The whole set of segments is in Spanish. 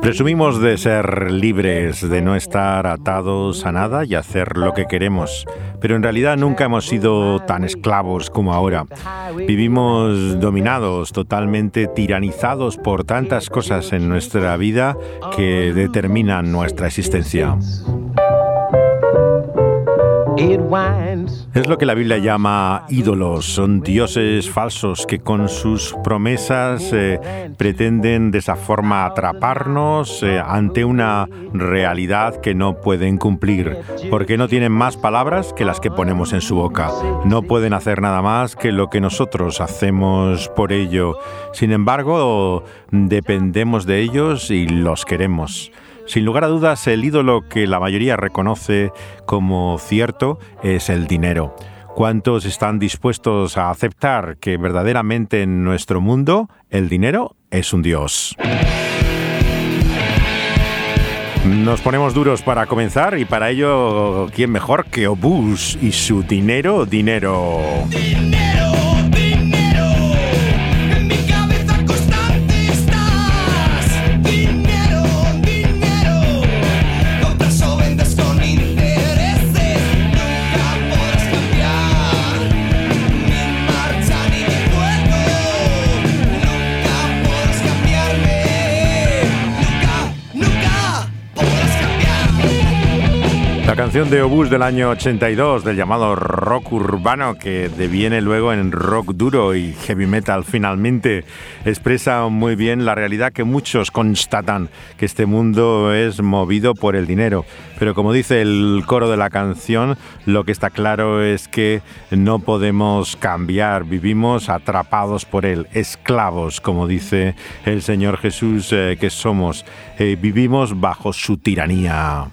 Presumimos de ser libres, de no estar atados a nada y hacer lo que queremos, pero en realidad nunca hemos sido tan esclavos como ahora. Vivimos dominados, totalmente tiranizados por tantas cosas en nuestra vida que determinan nuestra existencia. Es lo que la Biblia llama ídolos, son dioses falsos que con sus promesas eh, pretenden de esa forma atraparnos eh, ante una realidad que no pueden cumplir, porque no tienen más palabras que las que ponemos en su boca, no pueden hacer nada más que lo que nosotros hacemos por ello. Sin embargo, dependemos de ellos y los queremos. Sin lugar a dudas, el ídolo que la mayoría reconoce como cierto es el dinero. ¿Cuántos están dispuestos a aceptar que verdaderamente en nuestro mundo el dinero es un dios? Nos ponemos duros para comenzar y para ello, ¿quién mejor que Obús y su dinero, dinero? Canción de Obús del año 82, del llamado rock urbano, que deviene luego en rock duro y heavy metal finalmente, expresa muy bien la realidad que muchos constatan, que este mundo es movido por el dinero. Pero como dice el coro de la canción, lo que está claro es que no podemos cambiar, vivimos atrapados por él, esclavos, como dice el Señor Jesús eh, que somos, eh, vivimos bajo su tiranía.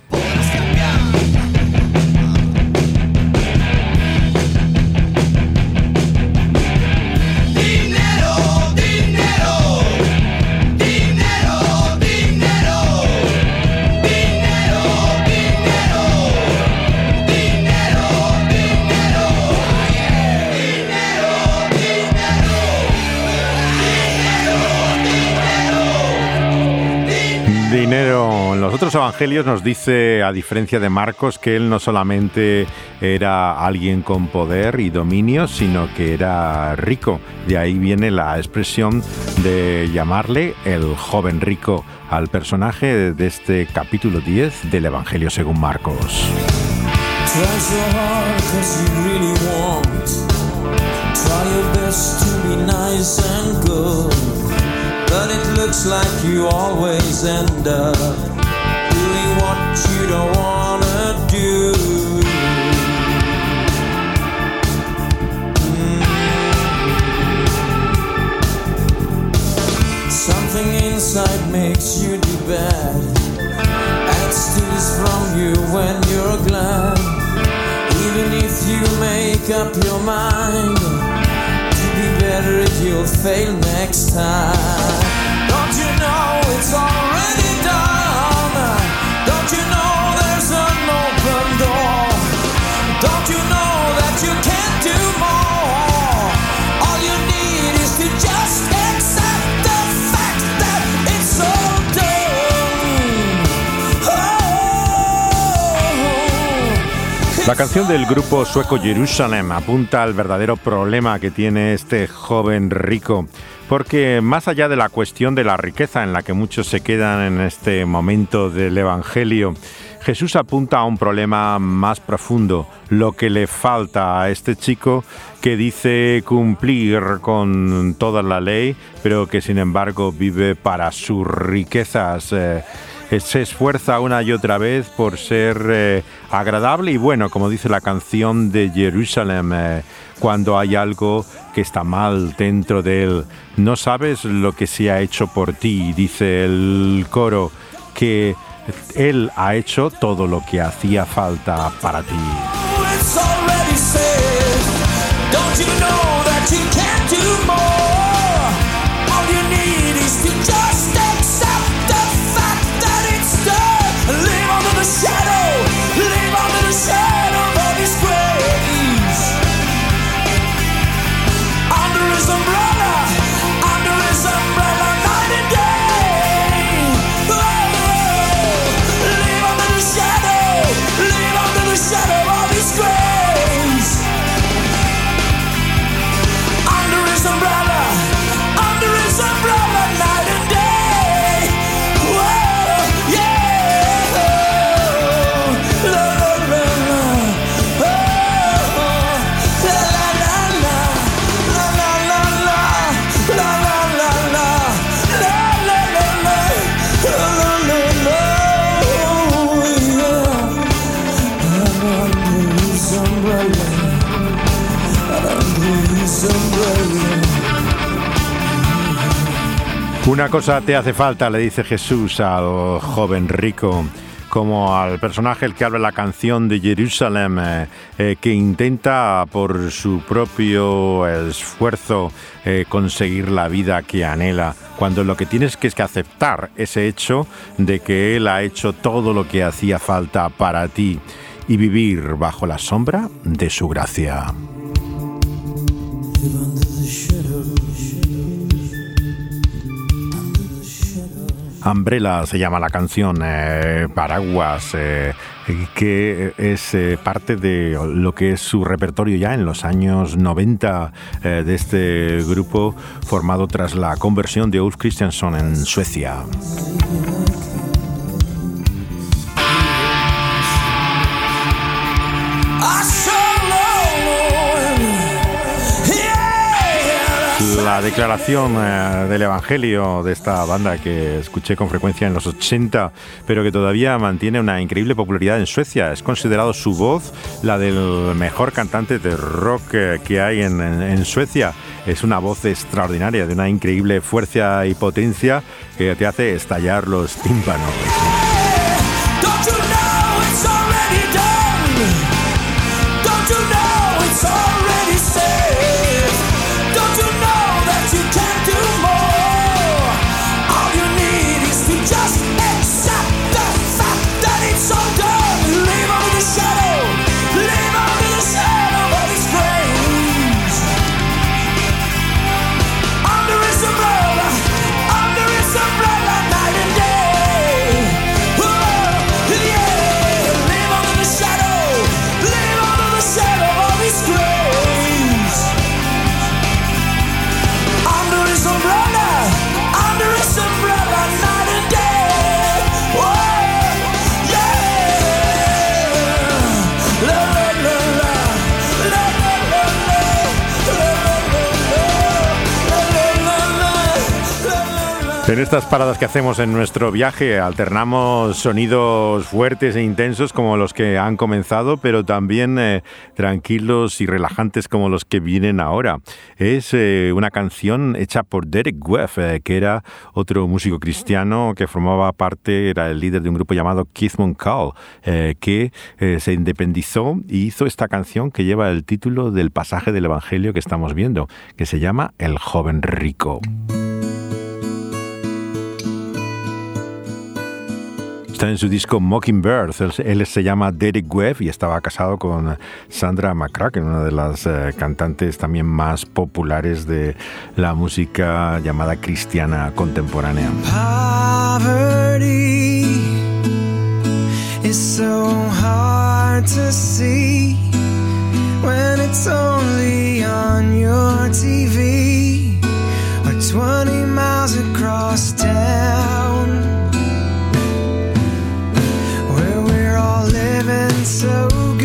Otros evangelios nos dice, a diferencia de Marcos, que él no solamente era alguien con poder y dominio, sino que era rico. De ahí viene la expresión de llamarle el joven rico al personaje de este capítulo 10 del Evangelio según Marcos. You always end up doing what you don't wanna do. Mm. Something inside makes you do bad and steals from you when you're glad. Even if you make up your mind to be better, you'll fail next time. Don't you know it's already La canción del grupo sueco Jerusalem apunta al verdadero problema que tiene este joven rico, porque más allá de la cuestión de la riqueza en la que muchos se quedan en este momento del Evangelio, Jesús apunta a un problema más profundo, lo que le falta a este chico que dice cumplir con toda la ley, pero que sin embargo vive para sus riquezas. Eh, se esfuerza una y otra vez por ser eh, agradable y bueno, como dice la canción de Jerusalem, eh, cuando hay algo que está mal dentro de él. No sabes lo que se ha hecho por ti, dice el coro, que él ha hecho todo lo que hacía falta para ti. Una cosa te hace falta, le dice Jesús al joven rico como al personaje el que habla la canción de Jerusalén, eh, eh, que intenta por su propio esfuerzo eh, conseguir la vida que anhela, cuando lo que tienes que es que aceptar ese hecho de que Él ha hecho todo lo que hacía falta para ti y vivir bajo la sombra de su gracia. Umbrella se llama la canción, eh, Paraguas, eh, que es eh, parte de lo que es su repertorio ya en los años 90 de este grupo formado tras la conversión de Ulf Christiansson en Suecia. La declaración eh, del Evangelio de esta banda que escuché con frecuencia en los 80, pero que todavía mantiene una increíble popularidad en Suecia. Es considerado su voz la del mejor cantante de rock eh, que hay en, Suecia. Es una voz extraordinaria, de una increíble fuerza y potencia que te hace estallar los tímpanos. En estas paradas que hacemos en nuestro viaje alternamos sonidos fuertes e intensos como los que han comenzado, pero también eh, tranquilos y relajantes como los que vienen ahora. Es eh, una canción hecha por Derek Weff, eh, que era otro músico cristiano que formaba parte, era el líder de un grupo llamado Keith Call, que se independizó y hizo esta canción que lleva el título del pasaje del Evangelio que estamos viendo, que se llama El joven rico. Está en su disco Mockingbird. Él, se llama Derek Webb y estaba casado con Sandra McCracken, una de las eh, cantantes también más populares de la música llamada cristiana contemporánea. when it's only on your TV or 20 miles across town. So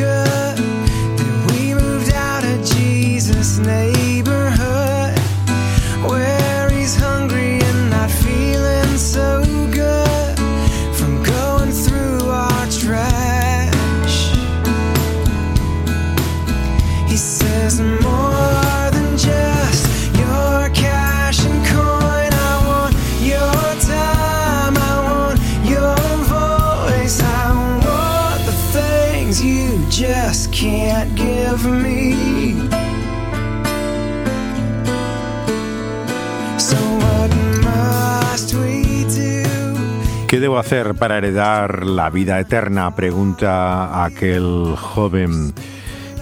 ¿Qué debo hacer para heredar la vida eterna? Pregunta aquel joven.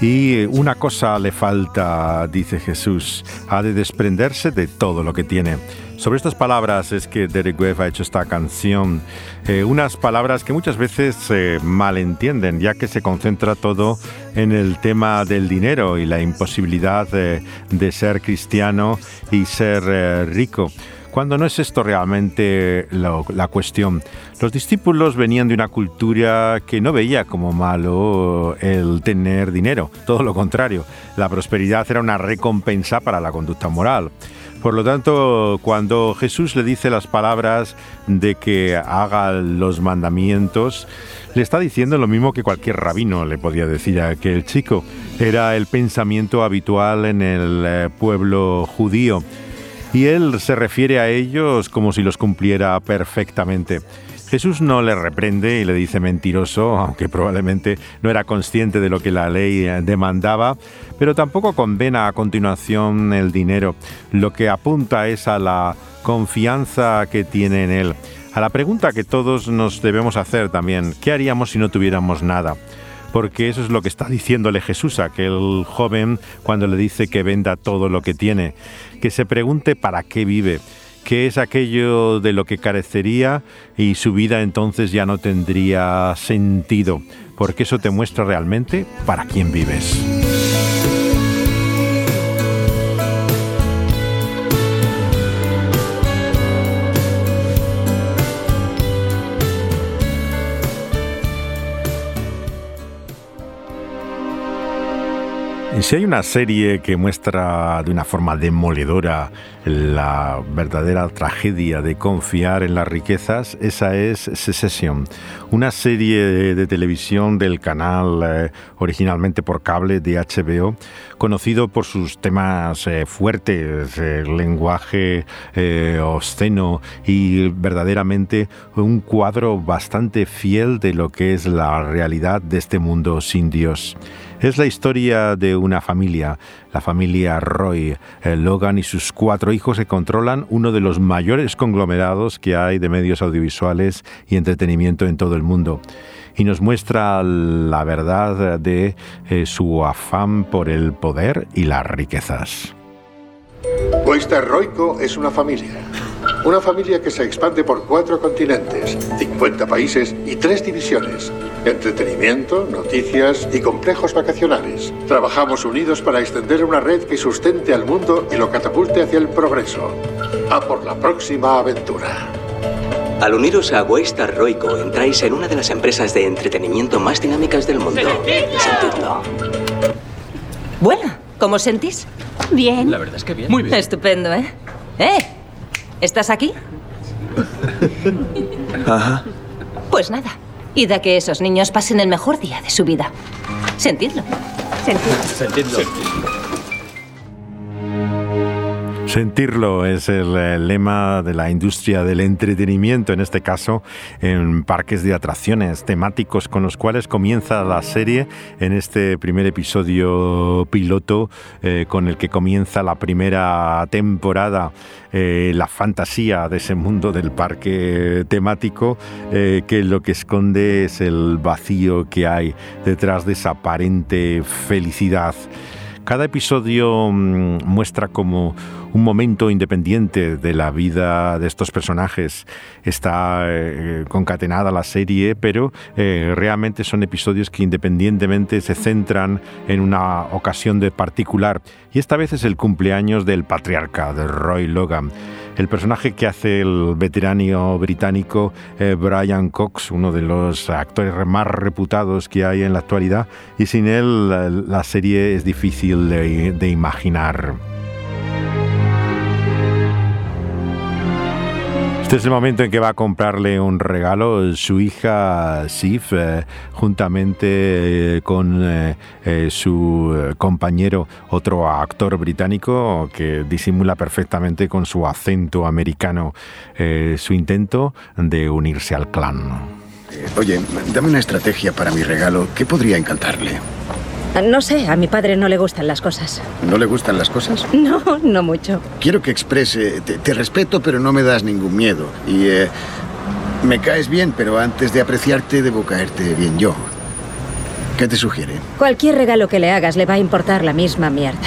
Y una cosa le falta, dice Jesús, ha de desprenderse de todo lo que tiene. Sobre estas palabras es que Derek Webb ha hecho esta canción, eh, unas palabras que muchas veces se malentienden, ya que se concentra todo en el tema del dinero y la imposibilidad de, ser cristiano y ser eh, rico cuando no es esto realmente la cuestión. Los discípulos venían de una cultura que no veía como malo el tener dinero, todo lo contrario, la prosperidad era una recompensa para la conducta moral. Por lo tanto, cuando Jesús le dice las palabras de que haga los mandamientos, le está diciendo lo mismo que cualquier rabino le podía decir a aquel chico. Era el pensamiento habitual en el eh, pueblo judío. Y él se refiere a ellos como si los cumpliera perfectamente. Jesús no le reprende y le dice mentiroso, aunque probablemente no era consciente de lo que la ley demandaba, pero tampoco condena a continuación el dinero. Lo que apunta es a la confianza que tiene en él. A la pregunta que todos nos debemos hacer también, ¿qué haríamos si no tuviéramos nada? Porque eso es lo que está diciéndole Jesús a aquel joven cuando le dice que venda todo lo que tiene, que se pregunte para qué vive que es aquello de lo que carecería y su vida entonces ya no tendría sentido, porque eso te muestra realmente para quién vives. Y si hay una serie que muestra de una forma demoledora la verdadera tragedia de confiar en las riquezas, esa es Secession, una serie de, televisión del canal eh, originalmente por cable de HBO, conocido por sus temas eh, fuertes, el lenguaje eh, obsceno y verdaderamente un cuadro bastante fiel de lo que es la realidad de este mundo sin Dios. Es la historia de una familia, la familia Roy. Eh, Logan y sus cuatro hijos que controlan uno de los mayores conglomerados que hay de medios audiovisuales y entretenimiento en todo el mundo. Y nos muestra la verdad de eh, su afán por el poder y las riquezas. Vuestra Roico es una familia. Una familia que se expande por cuatro continentes, 50 países y tres divisiones. Entretenimiento, noticias y complejos vacacionales. Trabajamos unidos para extender una red que sustente al mundo y lo catapulte hacia el progreso. A por la próxima aventura. Al uniros a Waystar Roico, entráis en una de las empresas de entretenimiento más dinámicas del mundo. Sentidlo. Bueno, ¿cómo os sentís? Bien. La verdad es que bien. Muy bien. Estupendo, ¿eh? ¡Eh! ¿Estás aquí? Ajá. Pues nada. Id a que esos niños pasen el mejor día de su vida. Sentidlo. Sentidlo. Sentidlo. Sentirlo es el, lema de la industria del entretenimiento, en este caso en parques de atracciones temáticos con los cuales comienza la serie en este primer episodio piloto eh, con el que comienza la primera temporada, eh, la fantasía de ese mundo del parque temático eh, que lo que esconde es el vacío que hay detrás de esa aparente felicidad. Cada episodio mm, muestra como un momento independiente de la vida de estos personajes. Está eh, concatenada la serie, pero eh, realmente son episodios que independientemente se centran en una ocasión de particular. Y esta vez es el cumpleaños del patriarca, de Roy Logan. El personaje que hace el veterano británico eh, Brian Cox, uno de los actores más reputados que hay en la actualidad, y sin él la, serie es difícil de imaginar. Este es el momento en que va a comprarle un regalo su hija Sif, eh, juntamente eh, con eh, su compañero, otro actor británico que disimula perfectamente con su acento americano su intento de unirse al clan. Eh, oye, dame una estrategia para mi regalo. ¿Qué podría encantarle? No sé, a mi padre no le gustan las cosas. ¿No le gustan las cosas? No, no mucho. Quiero que exprese, te, respeto, pero no me das ningún miedo. Y eh, me caes bien, pero antes de apreciarte debo caerte bien yo. ¿Qué te sugiere? Cualquier regalo que le hagas le va a importar la misma mierda.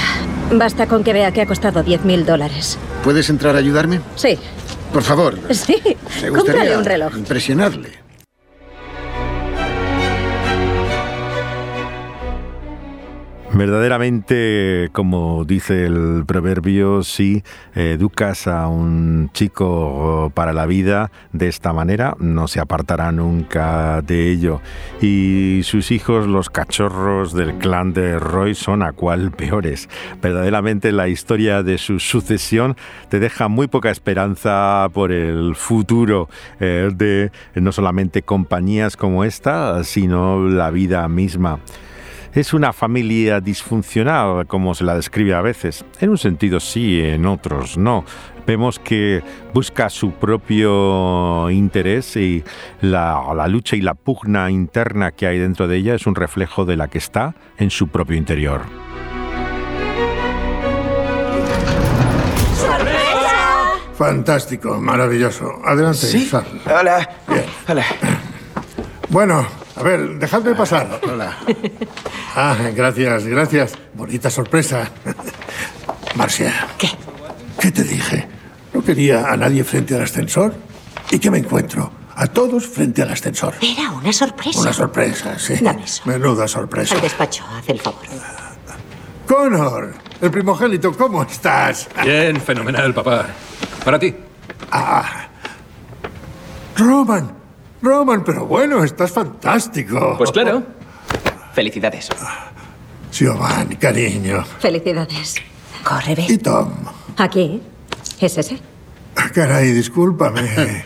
Basta con que vea que ha costado 10.000 dólares. ¿Puedes entrar a ayudarme? Sí. Por favor. Sí. Me gustaría un reloj. impresionarle. Verdaderamente, como dice el proverbio, si educas a un chico para la vida de esta manera, no se apartará nunca de ello. Y sus hijos, los cachorros del clan de Roy, son a cual peores. Verdaderamente la historia de su sucesión te deja muy poca esperanza por el futuro eh, de no solamente compañías como esta, sino la vida misma. Es una familia disfuncional, como se la describe a veces. En un sentido sí, en otros no. Vemos que busca su propio interés y la, la, lucha y la pugna interna que hay dentro de ella es un reflejo de la que está en su propio interior. Fantástico, maravilloso. Adelante, ¿Sí? Hola. Bien. Hola. Bueno, a ver, dejadme pasar. Hola. Ah, gracias, gracias. Bonita sorpresa. Marcia. ¿Qué? ¿Qué te dije? No quería a nadie frente al ascensor. ¿Y qué me encuentro? A todos frente al ascensor. Era una sorpresa. Una sorpresa, sí. Dame eso. Menuda sorpresa. Al despacho, haz el favor. Connor, el primogénito, ¿cómo estás? Bien, fenomenal, papá. Para ti. Ah. Roman, Roman, pero bueno, estás fantástico. Pues claro. Felicidades. Giovanni, cariño. Felicidades. Corre, ve. Y Tom. ¿Aquí? ¿Es ese? Ah, Caray, discúlpame.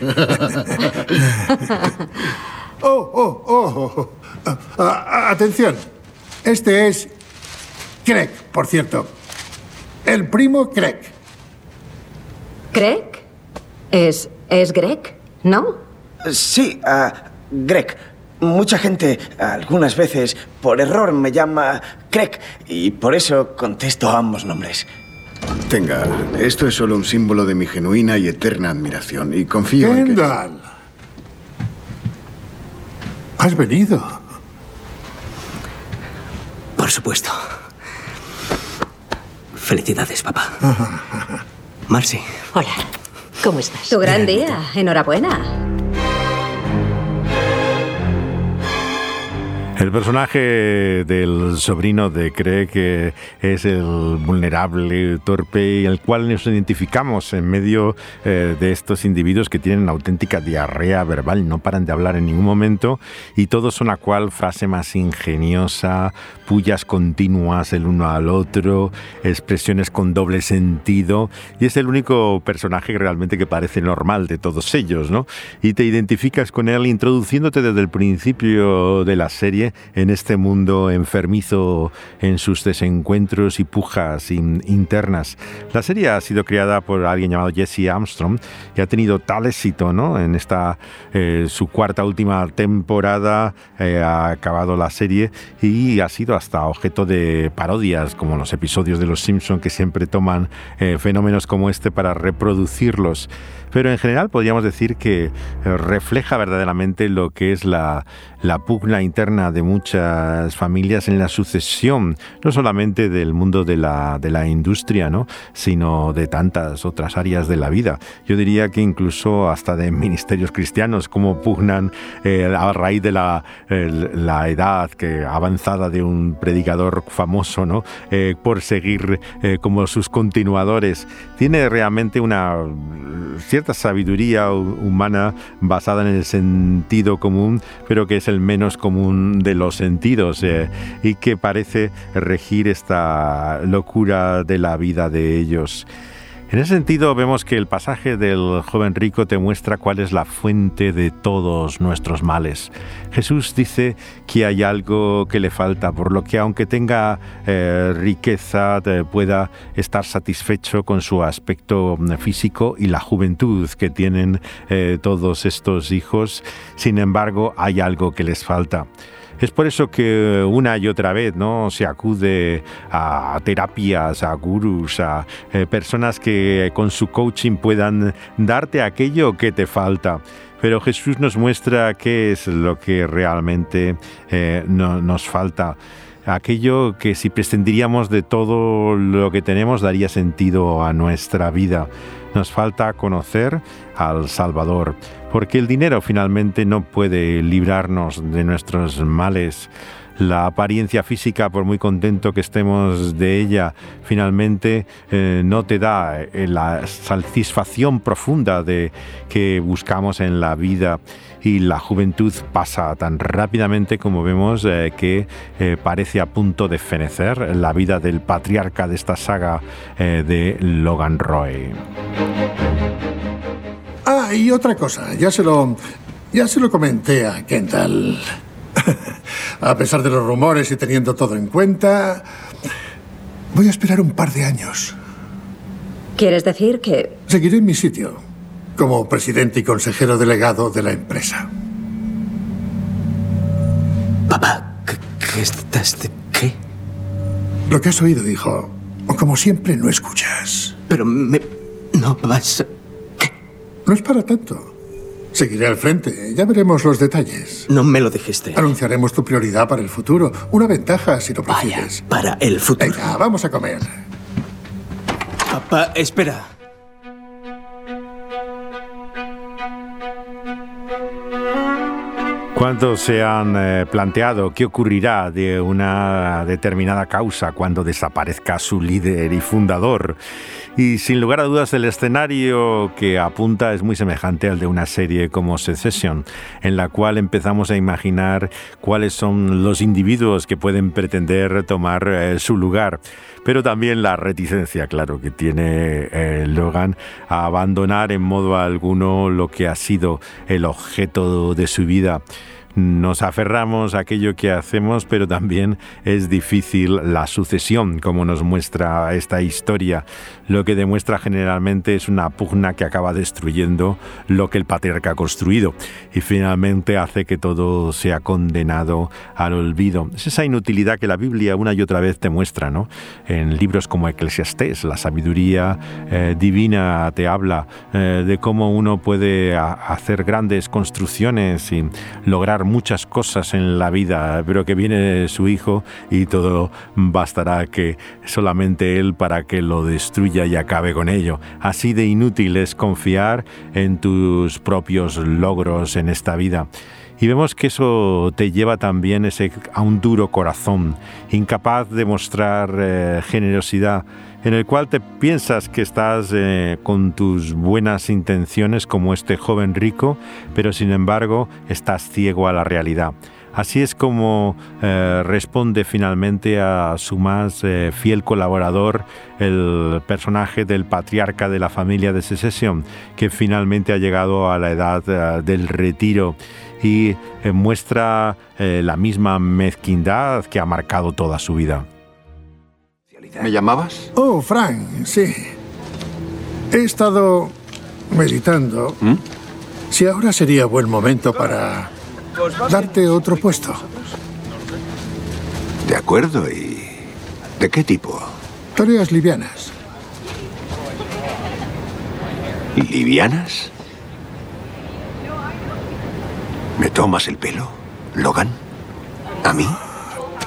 oh, oh, oh. Ah, ah, atención. Este es Craig, por cierto. El primo Craig. ¿Craig? ¿Es, es Greg? ¿No? Sí, ah, Greg. Mucha gente, algunas veces, por error me llama Craig y por eso contesto a ambos nombres. Tenga, esto es solo un símbolo de mi genuina y eterna admiración y confío en que... Kendall. ¿Has venido? Por supuesto. Felicidades, papá. Marcy. Hola. ¿Cómo estás? Tu gran día. Enhorabuena. El personaje del sobrino de cree que es el vulnerable, torpe, el cual nos identificamos en medio eh, de estos individuos que tienen auténtica diarrea verbal, no paran de hablar en ningún momento y todos son a cual frase más ingeniosa, pullas continuas el uno al otro, expresiones con doble sentido y es el único personaje realmente que parece normal de todos ellos, ¿no? Y te identificas con él introduciéndote desde el principio de la serie en este mundo enfermizo en sus desencuentros y pujas internas. La serie ha sido creada por alguien llamado Jesse Armstrong y ha tenido tal éxito ¿no? en esta eh, su cuarta última temporada eh, ha acabado la serie y ha sido hasta objeto de parodias como los episodios de Los Simpson que siempre toman eh, fenómenos como este para reproducirlos pero en general podríamos decir que eh, refleja verdaderamente lo que es la, la pugna interna de muchas familias en la sucesión, no solamente del mundo de la, de la industria, ¿no? sino de tantas otras áreas de la vida. Yo diría que incluso hasta de ministerios cristianos, como pugnan eh, a raíz de la, la, edad que avanzada de un predicador famoso, ¿no? Eh, por seguir como sus continuadores. Tiene realmente una cierta sabiduría humana basada en el sentido común, pero que es el menos común de los sentidos eh, y que parece regir esta locura de la vida de ellos. En ese sentido, vemos que el pasaje del joven rico te muestra cuál es la fuente de todos nuestros males. Jesús dice que hay algo que le falta, por lo que aunque tenga eh, riqueza, pueda estar satisfecho con su aspecto físico y la juventud que tienen eh, todos estos hijos. Sin embargo, hay algo que les falta. Es por eso que una y otra vez ¿no? se acude a terapias, a gurús, a eh, personas que con su coaching puedan darte aquello que te falta. Pero Jesús nos muestra qué es lo que realmente eh, nos falta aquello que si prescindiríamos de todo lo que tenemos daría sentido a nuestra vida. Nos falta conocer al Salvador, porque el dinero finalmente no puede librarnos de nuestros males. La apariencia física, por muy contento que estemos de ella, finalmente eh, no te da eh, la satisfacción profunda de que buscamos en la vida y la juventud pasa tan rápidamente como vemos eh, que parece a punto de fenecer la vida del patriarca de esta saga de Logan Roy. Ah, y otra cosa, ya se lo. Ya se lo comenté a Kendall. A pesar de los rumores y teniendo todo en cuenta, voy a esperar un par de años. ¿Quieres decir que.? Seguiré en mi sitio, como presidente y consejero delegado de la empresa. Papá, ¿qué, estás de qué? Lo que has oído, hijo. Como siempre, no escuchas. Pero me. No vas a. No es para tanto. Seguiré al frente. Ya veremos los detalles. No me lo dijiste. Anunciaremos tu prioridad para el futuro. Una ventaja si lo prefieres. para el futuro. Venga, vamos a comer. Papá, espera. ¿Cuántos se han eh, planteado qué ocurrirá de una determinada causa cuando desaparezca su líder y fundador? Y sin lugar a dudas el escenario que apunta es muy semejante al de una serie como Secession, en la cual empezamos a imaginar cuáles son los individuos que pueden pretender tomar eh, su lugar. Pero también la reticencia, claro, que tiene eh, Logan a abandonar en modo alguno lo que ha sido el objeto de su vida nos aferramos a aquello que hacemos, pero también es difícil la sucesión, como nos muestra esta historia. Lo que demuestra generalmente es una pugna que acaba destruyendo lo que el patriarca ha construido y finalmente hace que todo sea condenado al olvido. Es esa inutilidad que la Biblia una y otra vez te muestra, ¿no? En libros como Eclesiastés, la sabiduría eh, divina te habla eh, de cómo uno puede hacer grandes construcciones y lograr muchas cosas en la vida, pero que viene su hijo y todo bastará que solamente él para que lo destruya y acabe con ello. Así de inútil es confiar en tus propios logros en esta vida. Y vemos que eso te lleva también ese, a un duro corazón, incapaz de mostrar eh, generosidad, en el cual te piensas que estás eh, con tus buenas intenciones como este joven rico, pero sin embargo estás ciego a la realidad. Así es como eh, responde finalmente a su más fiel colaborador, el personaje del patriarca de la familia de secesión, que finalmente ha llegado a la edad del retiro y eh, muestra eh, la misma mezquindad que ha marcado toda su vida. ¿Me llamabas? Oh, Frank, sí. He estado meditando ¿Mm? si ahora sería buen momento para darte otro puesto. De acuerdo, ¿y de qué tipo? Tareas livianas. ¿Livianas? ¿Me tomas el pelo, Logan? ¿A mí?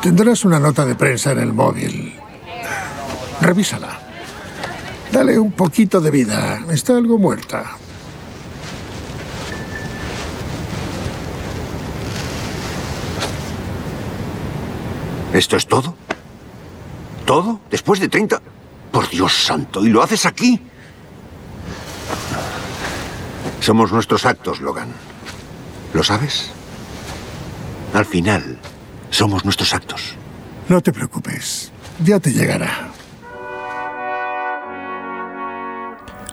Tendrás una nota de prensa en el móvil. Revísala. Dale un poquito de vida. Está algo muerta. ¿Esto es todo? ¿Todo? ¿Después de 30? Por Dios santo, ¿y lo haces aquí? Somos nuestros actos, Logan. ¿Lo sabes? Al final, somos nuestros actos. No te preocupes, ya te llegará.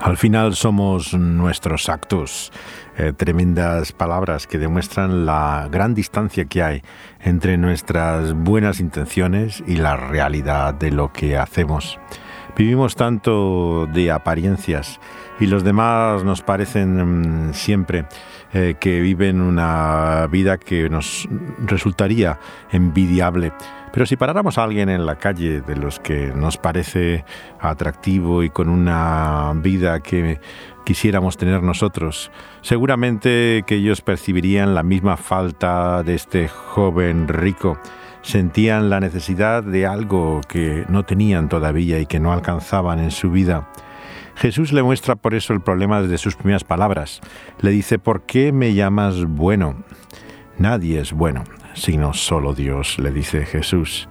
Al final somos nuestros actos, eh, tremendas palabras que demuestran la gran distancia que hay entre nuestras buenas intenciones y la realidad de lo que hacemos. Vivimos tanto de apariencias y los demás nos parecen mm, siempre eh, que viven una vida que nos resultaría envidiable. Pero si paráramos a alguien en la calle de los que nos parece atractivo y con una vida que quisiéramos tener nosotros, seguramente que ellos percibirían la misma falta de este joven rico. Sentían la necesidad de algo que no tenían todavía y que no alcanzaban en su vida. Jesús le muestra por eso el problema desde sus primeras palabras. Le dice, ¿por qué me llamas bueno? Nadie es bueno sino solo Dios, le dice Jesús.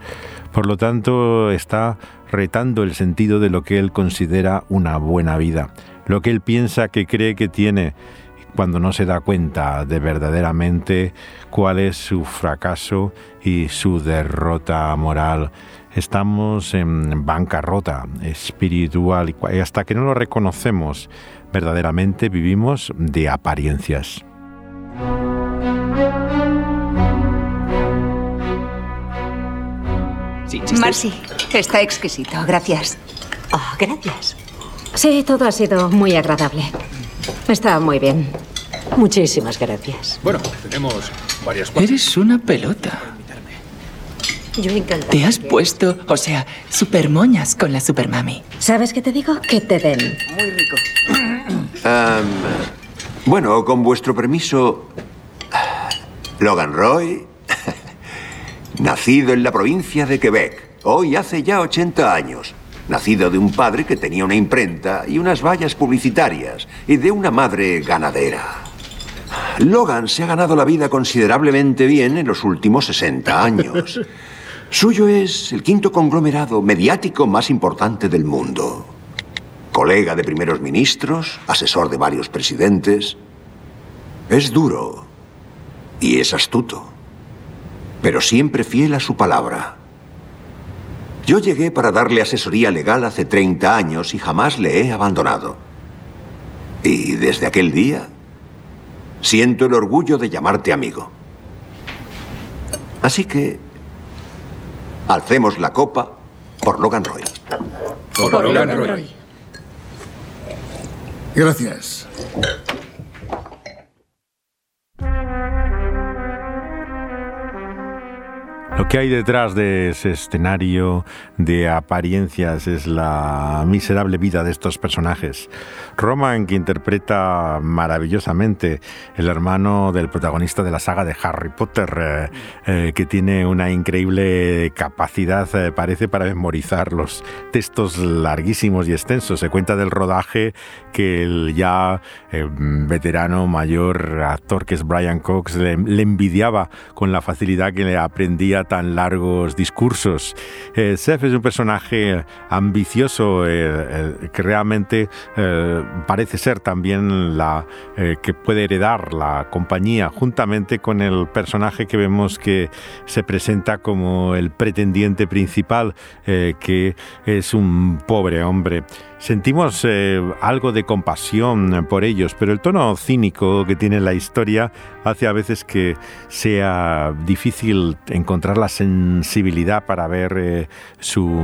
Por lo tanto, está retando el sentido de lo que él considera una buena vida, lo que él piensa que cree que tiene cuando no se da cuenta de verdaderamente cuál es su fracaso y su derrota moral. Estamos en bancarrota espiritual y hasta que no lo reconocemos verdaderamente vivimos de apariencias. Marcy, está exquisito, gracias. Oh, gracias. Sí, todo ha sido muy agradable. Está muy bien. Muchísimas gracias. Bueno, tenemos varias cosas. Eres una pelota. Yo encantado. Te has puesto, o sea, super moñas con la supermami. ¿Sabes qué te digo? Que te den. Muy rico. bueno, con vuestro permiso, Logan Roy, Nacido en la provincia de Quebec, hoy hace ya 80 años. Nacido de un padre que tenía una imprenta y unas vallas publicitarias y de una madre ganadera. Logan se ha ganado la vida considerablemente bien en los últimos 60 años. Suyo es el quinto conglomerado mediático más importante del mundo. Colega de primeros ministros, asesor de varios presidentes. Es duro y es astuto pero siempre fiel a su palabra. Yo llegué para darle asesoría legal hace 30 años y jamás le he abandonado. Y desde aquel día, siento el orgullo de llamarte amigo. Así que, alcemos la copa por Logan Roy. Por, Logan Roy. Gracias. Lo que hay detrás de ese escenario de apariencias es la miserable vida de estos personajes. Roman, que interpreta maravillosamente el hermano del protagonista de la saga de Harry Potter, eh, eh, que tiene una increíble capacidad, eh, parece, para memorizar los textos larguísimos y extensos. Se cuenta del rodaje que el ya veterano mayor actor que es Brian Cox le, le envidiaba con la facilidad que le aprendía tan largos discursos. Eh, Seth es un personaje ambicioso eh, eh, que realmente parece ser también la que puede heredar la compañía juntamente con el personaje que vemos que se presenta como el pretendiente principal que es un pobre hombre Sentimos eh, algo de compasión por ellos, pero el tono cínico que tiene la historia hace a veces que sea difícil encontrar la sensibilidad para ver eh, su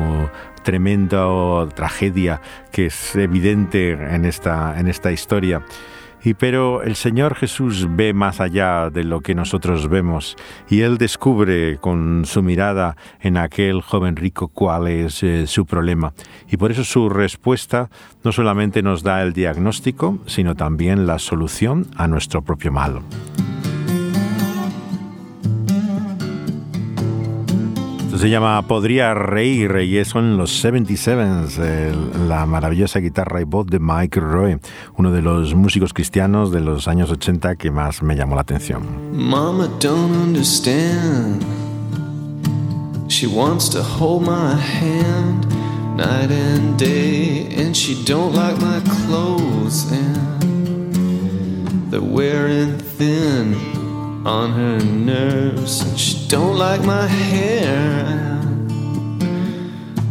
tremenda tragedia que es evidente en esta, en esta historia. Y pero el Señor Jesús ve más allá de lo que nosotros vemos y Él descubre con su mirada en aquel joven rico cuál es eh, su problema. Y por eso su respuesta no solamente nos da el diagnóstico, sino también la solución a nuestro propio mal. Se llama Podría Reír y son los 77s, la maravillosa guitarra y voz de Mike Roy, uno de los músicos cristianos de los años 80 que más me llamó la atención. Mama don't understand. She wants to hold my hand night and day and she don't like my clothes and they're wearing thin. On her nerves and she don't like my hair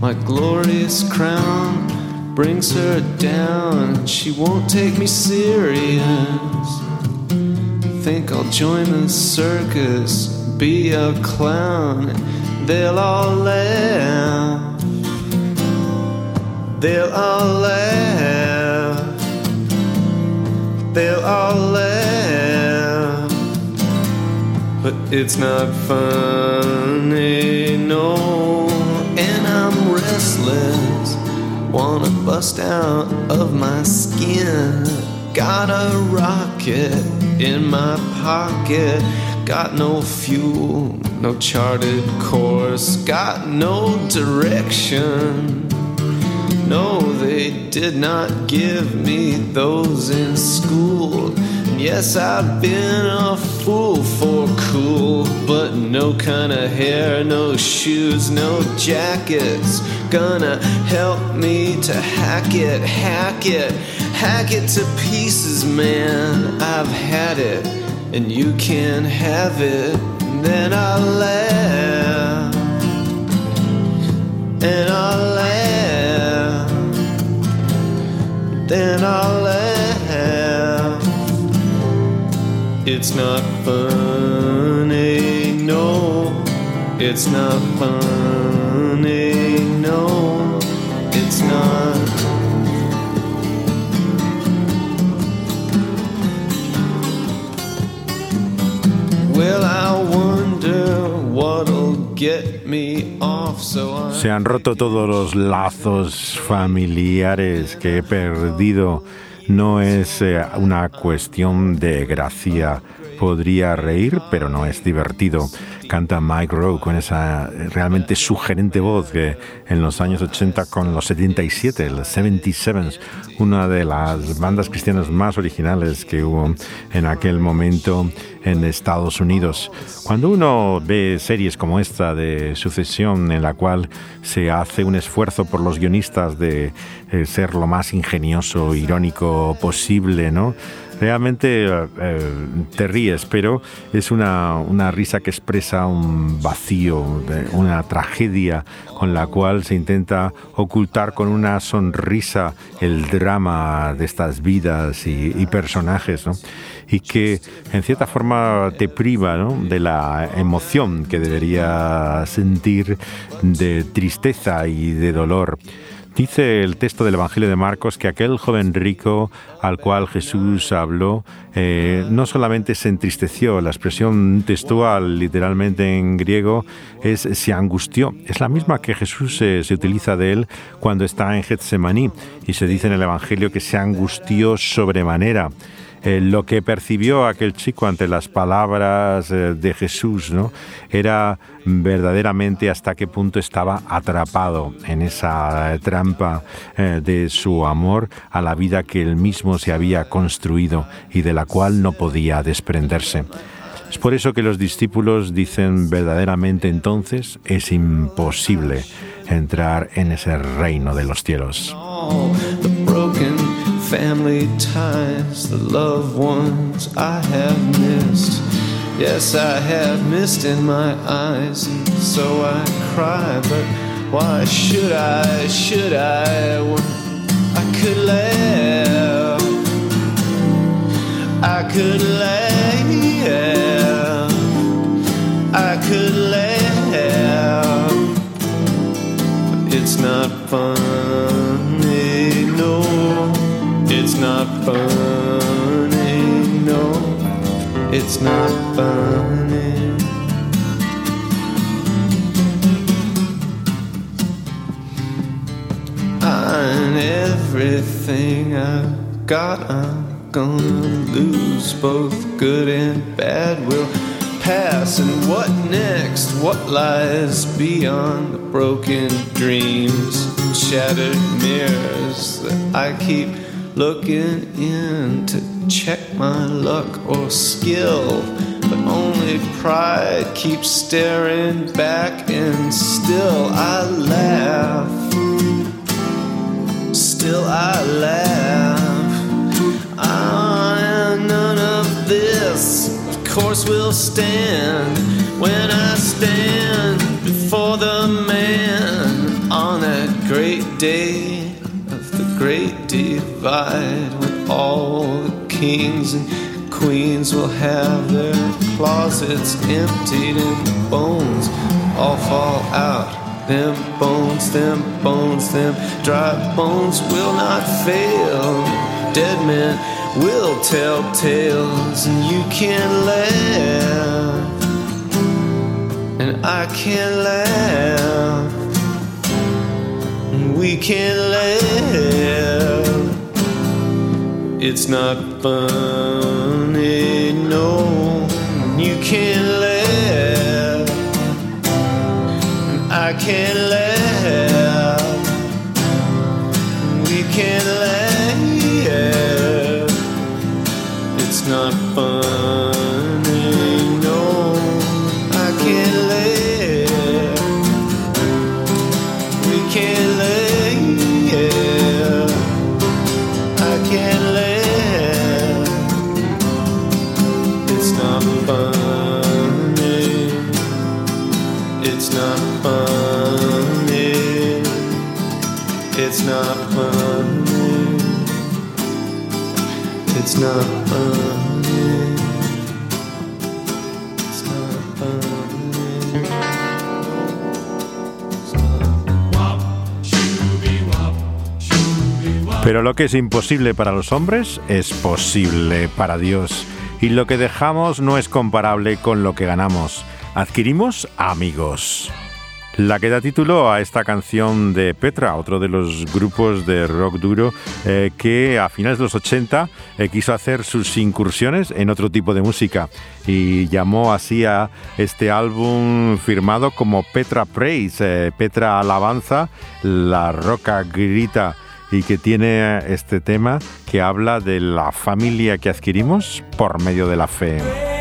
my glorious crown brings her down. and She won't take me serious. Think I'll join the circus, be a clown. They'll all laugh. They'll all laugh. They'll all laugh. But it's not funny, no. And I'm restless. Wanna bust out of my skin. Got a rocket in my pocket. Got no fuel, no charted course. Got no direction. No, they did not give me those in school. Yes, I've been a fool for cool, but no kind of hair, no shoes, no jackets. Gonna help me to hack it, hack it, hack it to pieces, man. I've had it, and you can have it. Then I'll laugh, and I'll laugh, then I'll laugh. It's not funny, no. It's not funny, no. It's not. Well, I wonder what'll get me off so I. Se han roto todos los lazos familiares que he perdido. No es eh, una cuestión de gracia. Podría reír, pero no es divertido. Canta Mike Rowe con esa realmente sugerente voz que en los años 80 con los 77, los 77s, una de las bandas cristianas más originales que hubo en aquel momento en Estados Unidos. Cuando uno ve series como esta de sucesión en la cual se hace un esfuerzo por los guionistas de eh, ser lo más ingenioso, irónico posible, ¿no? Realmente eh, te ríes, pero es una, una, risa que expresa un vacío, una tragedia con la cual se intenta ocultar con una sonrisa el drama de estas vidas y, y personajes, ¿no? y que en cierta forma te priva ¿no? de la emoción que debería sentir de tristeza y de dolor. Dice el texto del Evangelio de Marcos que aquel joven rico al cual Jesús habló eh, no solamente se entristeció, la expresión textual literalmente en griego es se angustió. Es la misma que Jesús se utiliza de él cuando está en Getsemaní y se dice en el Evangelio que se angustió sobremanera. Eh, lo que percibió aquel chico ante las palabras eh, de Jesús, ¿no? Era verdaderamente hasta qué punto estaba atrapado en esa trampa eh, de su amor a la vida que él mismo se había construido y de la cual no podía desprenderse. Es por eso que los discípulos dicen verdaderamente entonces es imposible entrar en ese reino de los cielos. Family ties, the loved ones I have missed. Yes, I have mist in my eyes, so I cry. But why should I? Should I? I could laugh. I could laugh. I could laugh. Funny, no. It's not funny. And everything I've got, I'm gonna lose. Both good and bad will pass. And what next? What lies beyond the broken dreams, shattered mirrors that I keep looking in to check my luck or skill. But only pride keeps staring back, and still I laugh. Still I laugh. Ah, none of this, of course, will stand when I stand before the man on that great day provide when all the kings and queens will have their closets emptied and bones all fall out. Them bones, them bones, them dry bones will not fail. Dead men will tell tales and you can laugh. And I can laugh. And we can laugh. It's not funny, no. You can't laugh. And I can't laugh. We can laugh. Pero lo que es imposible para los hombres es posible para Dios. Y lo que dejamos no es comparable con lo que ganamos. Adquirimos amigos. La que da título a esta canción de Petra, otro de los grupos de rock duro eh, que a finales de los 80 eh, quiso hacer sus incursiones en otro tipo de música y llamó así a este álbum firmado como Petra Praise, eh, Petra Alabanza, la roca grita y que tiene este tema que habla de la familia que adquirimos por medio de la fe.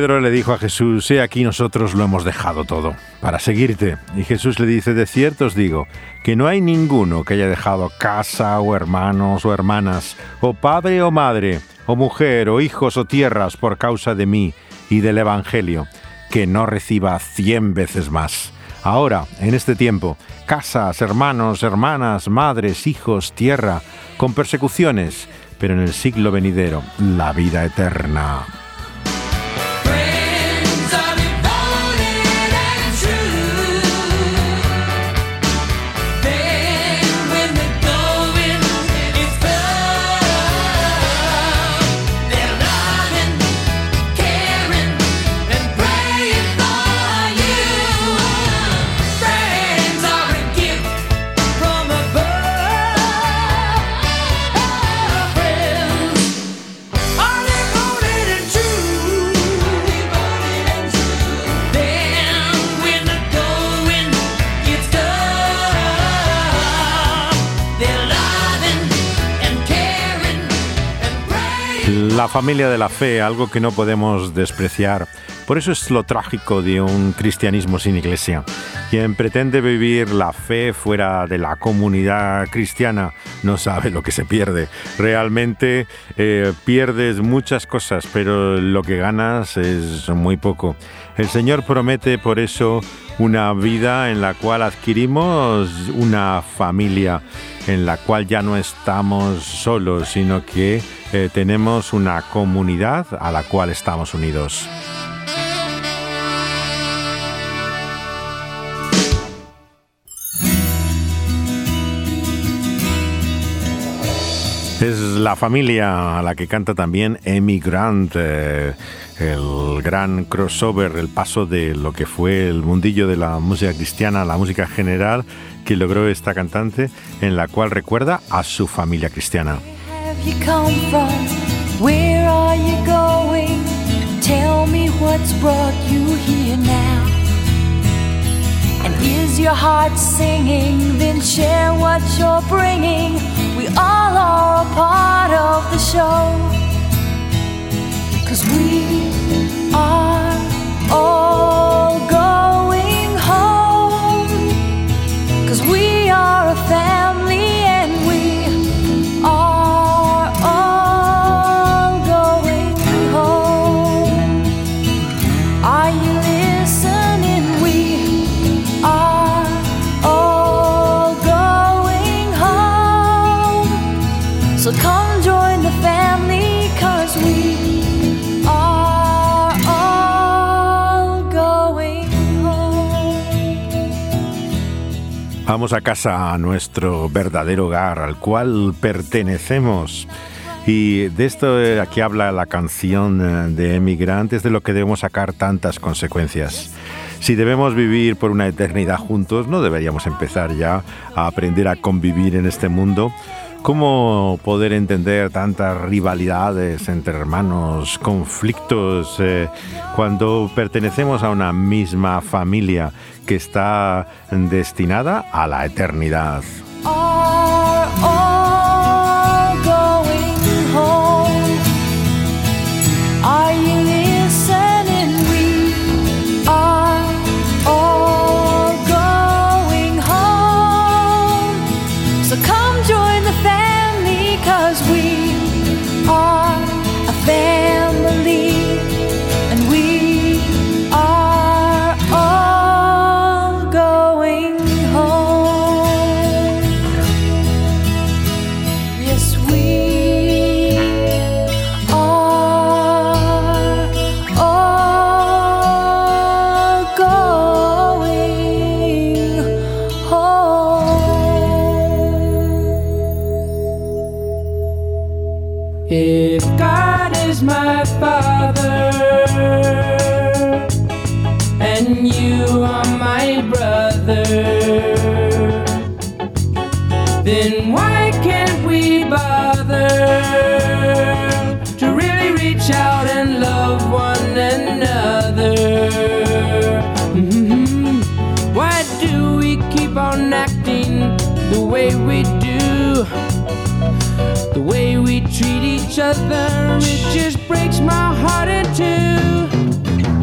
Pedro le dijo a Jesús, he aquí nosotros lo hemos dejado todo para seguirte. Y Jesús le dice, de cierto os digo, que no hay ninguno que haya dejado casa o hermanos o hermanas, o padre o madre, o mujer o hijos o tierras por causa de mí y del Evangelio, que no reciba cien veces más. Ahora, en este tiempo, casas, hermanos, hermanas, madres, hijos, tierra, con persecuciones, pero en el siglo venidero, la vida eterna. La familia de la fe, algo que no podemos despreciar. Por eso es lo trágico de un cristianismo sin iglesia. Quien pretende vivir la fe fuera de la comunidad cristiana no sabe lo que se pierde. Realmente eh, pierdes muchas cosas, pero lo que ganas es muy poco. El Señor promete por eso una vida en la cual adquirimos una familia, en la cual ya no estamos solos, sino que eh, tenemos una comunidad a la cual estamos unidos. Es la familia a la que canta también Amy Grant, eh, el gran crossover, el paso de lo que fue el mundillo de la música cristiana a la música general que logró esta cantante, en la cual recuerda a su familia cristiana. is your heart singing? Then share what you're bringing. We all are a part of the show. Cause we are all are A casa, a nuestro verdadero hogar, al cual pertenecemos. Y de esto eh, aquí habla la canción eh, de Emigrantes, de lo que debemos sacar tantas consecuencias. Si debemos vivir por una eternidad juntos, no deberíamos empezar ya a aprender a convivir en este mundo. ¿Cómo poder entender tantas rivalidades entre hermanos, conflictos, eh, cuando pertenecemos a una misma familia que está destinada a la eternidad? Other, it just breaks my heart in two.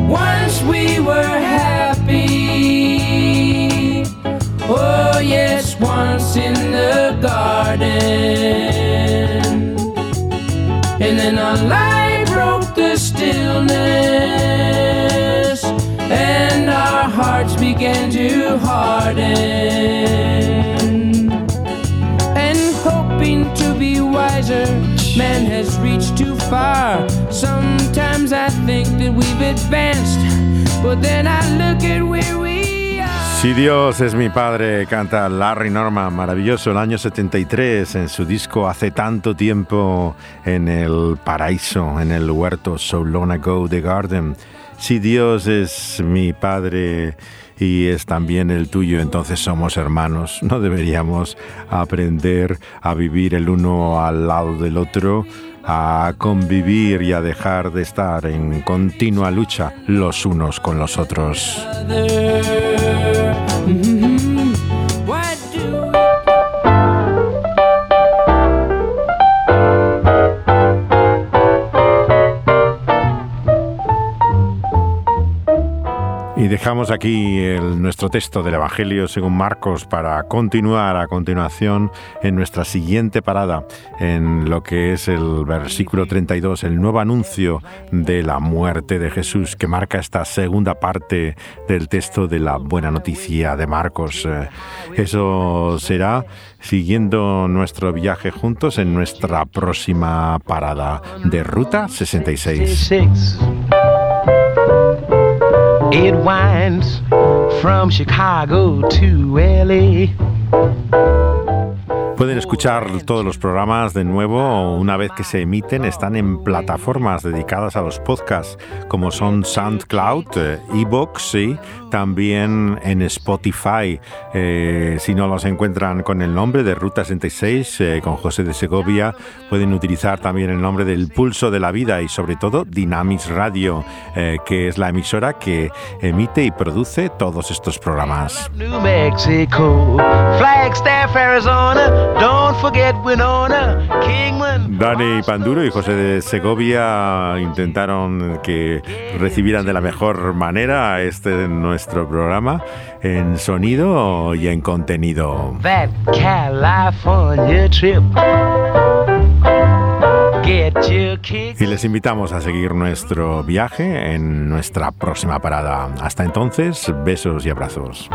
Once we were happy, oh yes, once in the garden. And then a lie broke the stillness, and our hearts began to harden Man has reached too far. Sometimes I think that we've advanced, but then I look at where we. Si Dios es mi padre, canta Larry Norman, maravilloso, el año 73, en su disco Hace tanto tiempo en el paraíso, en el huerto So Long Ago The Garden. Si Dios es mi padre y es también el tuyo, entonces somos hermanos. No deberíamos aprender a vivir el uno al lado del otro, a convivir y a dejar de estar en continua lucha los unos con los otros. Y dejamos aquí nuestro texto del Evangelio según Marcos para continuar a continuación en nuestra siguiente parada, en lo que es el versículo 32, el nuevo anuncio de la muerte de Jesús, que marca esta segunda parte del texto de la buena noticia de Marcos. Eh, eso será siguiendo nuestro viaje juntos en nuestra próxima parada de Ruta 66. It winds from Chicago to LA. Pueden escuchar todos los programas de nuevo una vez que se emiten. Están en plataformas dedicadas a los podcasts como son SoundCloud, eh, Evox y también en Spotify. Eh, si no los encuentran con el nombre de Ruta 66, eh, con José de Segovia, pueden utilizar también el nombre del Pulso de la Vida y sobre todo Dynamis Radio, que es la emisora que emite y produce todos estos programas. New Mexico, Flagstaff, Arizona. Dani Panduro y José de Segovia intentaron que recibieran de la mejor manera este nuestro programa en sonido y en contenido. Y les invitamos a seguir nuestro viaje en nuestra próxima parada. Hasta entonces, besos y abrazos.